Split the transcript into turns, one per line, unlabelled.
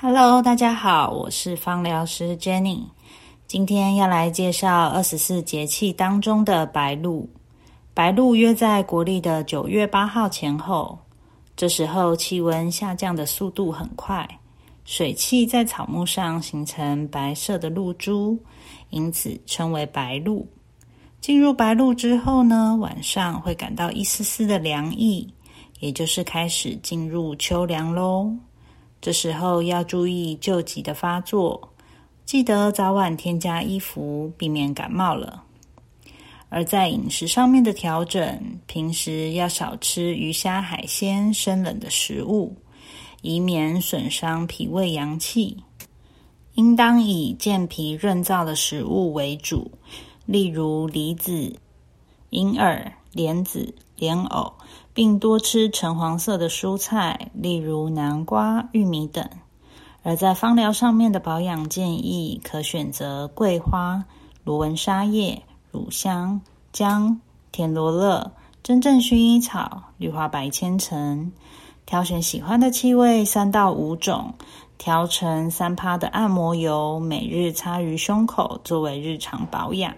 Hello，大家好，我是芳疗师 Jenny。今天要来介绍二十四节气当中的白露。白露约在国历的九月八号前后，这时候气温下降的速度很快，水汽在草木上形成白色的露珠，因此称为白露。进入白露之后呢，晚上会感到一丝丝的凉意，也就是开始进入秋凉喽。这时候要注意旧疾的发作，记得早晚添加衣服，避免感冒了。而在饮食上面的调整，平时要少吃鱼虾海鲜、生冷的食物，以免损伤脾胃阳气。应当以健脾润燥的食物为主，例如梨子、银耳、莲子、莲藕。并多吃橙黄色的蔬菜，例如南瓜、玉米等。而在芳疗上面的保养建议，可选择桂花、罗纹沙叶、乳香、姜、田螺勒、真正薰衣草、绿花白千层，挑选喜欢的气味三到五种，调成三趴的按摩油，每日擦于胸口，作为日常保养。